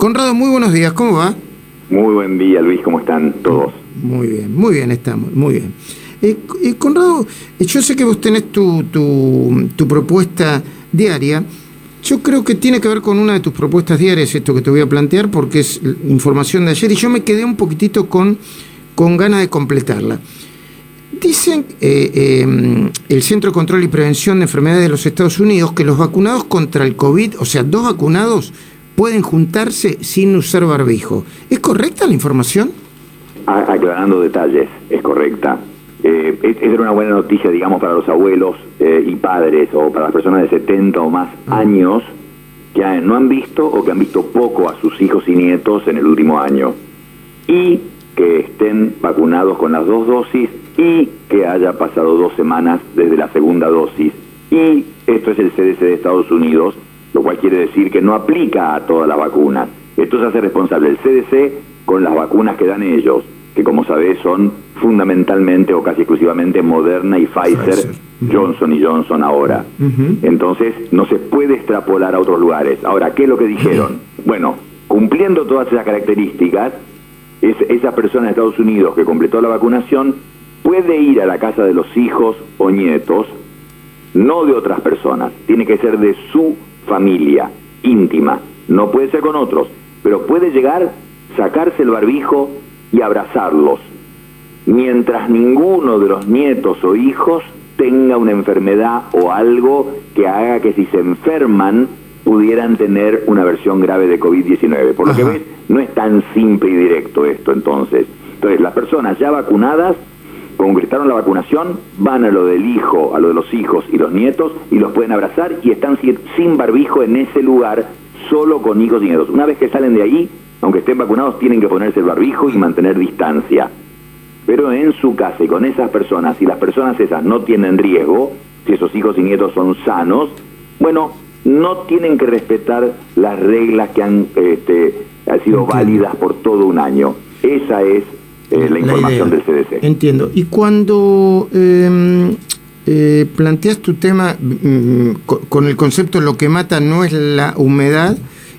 Conrado, muy buenos días, ¿cómo va? Muy buen día, Luis, ¿cómo están todos? Muy bien, muy bien estamos, muy bien. Eh, eh, Conrado, eh, yo sé que vos tenés tu, tu, tu, propuesta diaria. Yo creo que tiene que ver con una de tus propuestas diarias, esto que te voy a plantear, porque es información de ayer y yo me quedé un poquitito con, con ganas de completarla. Dicen el Centro de Control y Prevención de Enfermedades de los Estados Unidos que los vacunados contra el COVID, o sea, dos vacunados, pueden juntarse sin usar barbijo. ¿Es correcta la información? Aclarando detalles, es correcta. Eh, era una buena noticia, digamos, para los abuelos eh, y padres o para las personas de 70 o más ah. años que no han visto o que han visto poco a sus hijos y nietos en el último año. Y que estén vacunados con las dos dosis y que haya pasado dos semanas desde la segunda dosis. Y esto es el CDC de Estados Unidos, lo cual quiere decir que no aplica a todas las vacunas. Esto se hace responsable el CDC con las vacunas que dan ellos, que como sabés son fundamentalmente o casi exclusivamente Moderna y Pfizer, Johnson y Johnson ahora. Entonces no se puede extrapolar a otros lugares. Ahora, ¿qué es lo que dijeron? Bueno, cumpliendo todas esas características, es, esa persona de Estados Unidos que completó la vacunación puede ir a la casa de los hijos o nietos, no de otras personas, tiene que ser de su familia íntima, no puede ser con otros, pero puede llegar, sacarse el barbijo y abrazarlos mientras ninguno de los nietos o hijos tenga una enfermedad o algo que haga que si se enferman pudieran tener una versión grave de COVID-19. Por lo que ves, no es tan simple y directo esto entonces. Entonces, las personas ya vacunadas concretaron la vacunación, van a lo del hijo, a lo de los hijos y los nietos y los pueden abrazar y están sin barbijo en ese lugar, solo con hijos y nietos. Una vez que salen de allí, aunque estén vacunados, tienen que ponerse el barbijo y mantener distancia pero en su casa y con esas personas, si las personas esas no tienen riesgo, si esos hijos y nietos son sanos, bueno, no tienen que respetar las reglas que han, este, sido válidas por todo un año. Esa es eh, la, información del CDC. Entiendo. Y cuando em, eh, planteas tu tema mm, con el concepto lo que mata no es la humedad,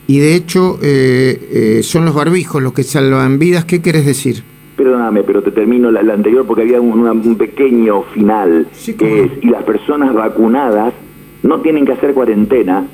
y de hecho eh, son los barbijos los que salvan vidas, ¿qué quieres decir? perdóname, pero te termino la, anterior porque había un, pequeño final, que es, y las personas vacunadas no tienen que hacer cuarentena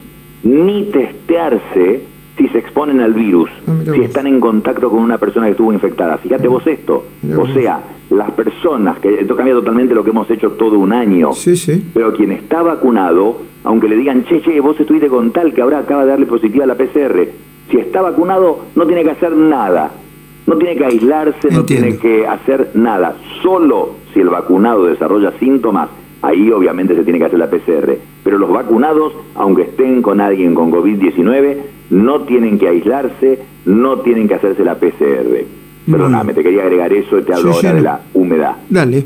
ni testearse si se exponen al virus, ah, si están en contacto con una persona que estuvo infectada. Fíjate vos esto, o sea, las personas, que esto cambia totalmente lo que hemos hecho todo un año, sí, sí. pero quien está vacunado, aunque le digan, che, che, vos estuviste con tal que ahora acaba de darle positiva a la PCR, si está vacunado no tiene que hacer nada no tiene que aislarse, no tiene que hacer nada. Solo si el vacunado desarrolla síntomas, ahí obviamente se tiene que hacer la PCR. Pero los vacunados, aunque estén con alguien con COVID-19, no tienen que aislarse, no tienen que hacerse la PCR. Perdóname, te quería agregar eso, te hablo ahora de la humedad. Dale.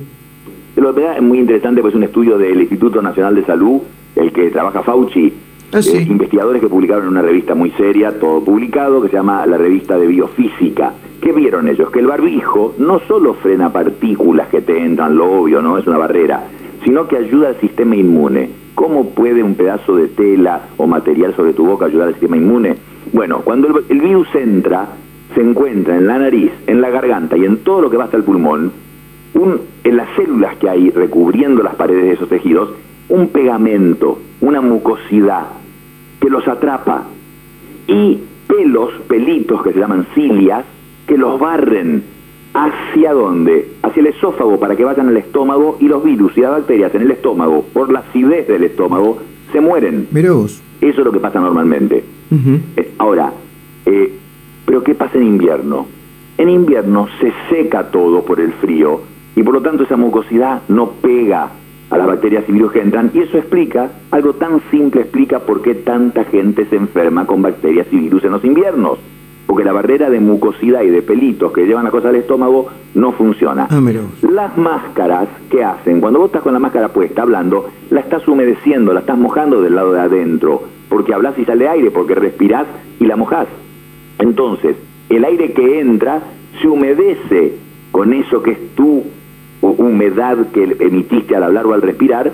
La humedad es muy interesante, pues es un estudio del Instituto Nacional de Salud, el que trabaja Fauci, ah, eh, investigadores que publicaron en una revista muy seria, todo publicado, que se llama la revista de Biofísica ¿Qué vieron ellos? Que el barbijo no solo frena partículas que te entran, lo obvio, ¿no? Es una barrera, sino que ayuda al sistema inmune. ¿Cómo puede un pedazo de tela o material sobre tu boca ayudar al sistema inmune? Bueno, cuando el, virus entra, se encuentra en la nariz, en la garganta y en todo lo que va hasta el pulmón, en las células que hay recubriendo las paredes de esos tejidos, un pegamento, una mucosidad que los atrapa y pelos, pelitos que se llaman cilias, que los barren hacia dónde? Hacia el esófago para que vayan al estómago y los virus y las bacterias en el estómago, por la acidez del estómago, se mueren. Eso es lo que pasa normalmente. Eh, ahora, eh, ¿pero qué pasa en invierno? En invierno se seca todo por el frío y por lo tanto esa mucosidad no pega a las bacterias y virus que entran y eso explica, algo tan simple explica por qué tanta gente se enferma con bacterias y virus en los inviernos porque la barrera de mucosidad y de pelitos que llevan la cosa al estómago no funciona. Ah, Las máscaras que hacen, cuando vos estás con la máscara puesta hablando, la estás humedeciendo, la estás mojando del lado de adentro, porque hablas y sale aire, porque respirás y la mojás. Entonces, el aire que entra se humedece con eso que es tu humedad que emitiste al hablar o al respirar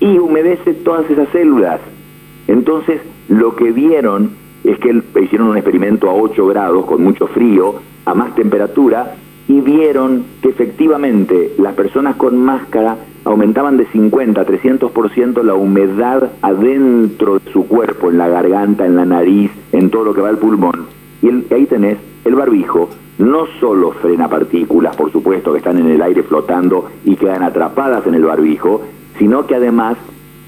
y humedece todas esas células. Entonces, lo que vieron es que hicieron un experimento a 8 grados con mucho frío, a más temperatura, y vieron que efectivamente las personas con máscara aumentaban de 50 a 300% la humedad adentro de su cuerpo, en la garganta, en la nariz, en todo lo que va al pulmón. Y ahí tenés el barbijo, no solo frena partículas, por supuesto, que están en el aire flotando y quedan atrapadas en el barbijo, sino que además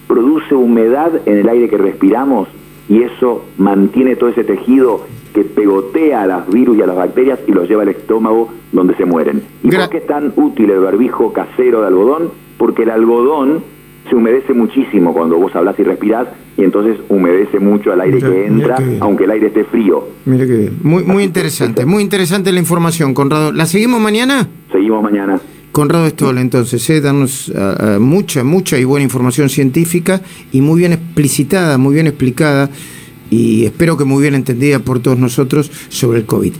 produce humedad en el aire que respiramos y eso mantiene todo ese tejido que pegotea a las virus y a las bacterias y los lleva al estómago donde se mueren. ¿Y por qué es tan útil el barbijo casero de algodón? Porque el algodón se humedece muchísimo cuando vos hablas y respirás y entonces humedece mucho al aire que entra, aunque el aire esté frío. Mire que Muy, muy interesante, muy interesante la información, Conrado. ¿La seguimos mañana? Seguimos mañana. Conrado Stoll, entonces, eh, darnos ah, mucha, mucha y buena información científica y muy bien explicitada, muy bien explicada y espero que muy bien entendida por todos nosotros sobre el COVID.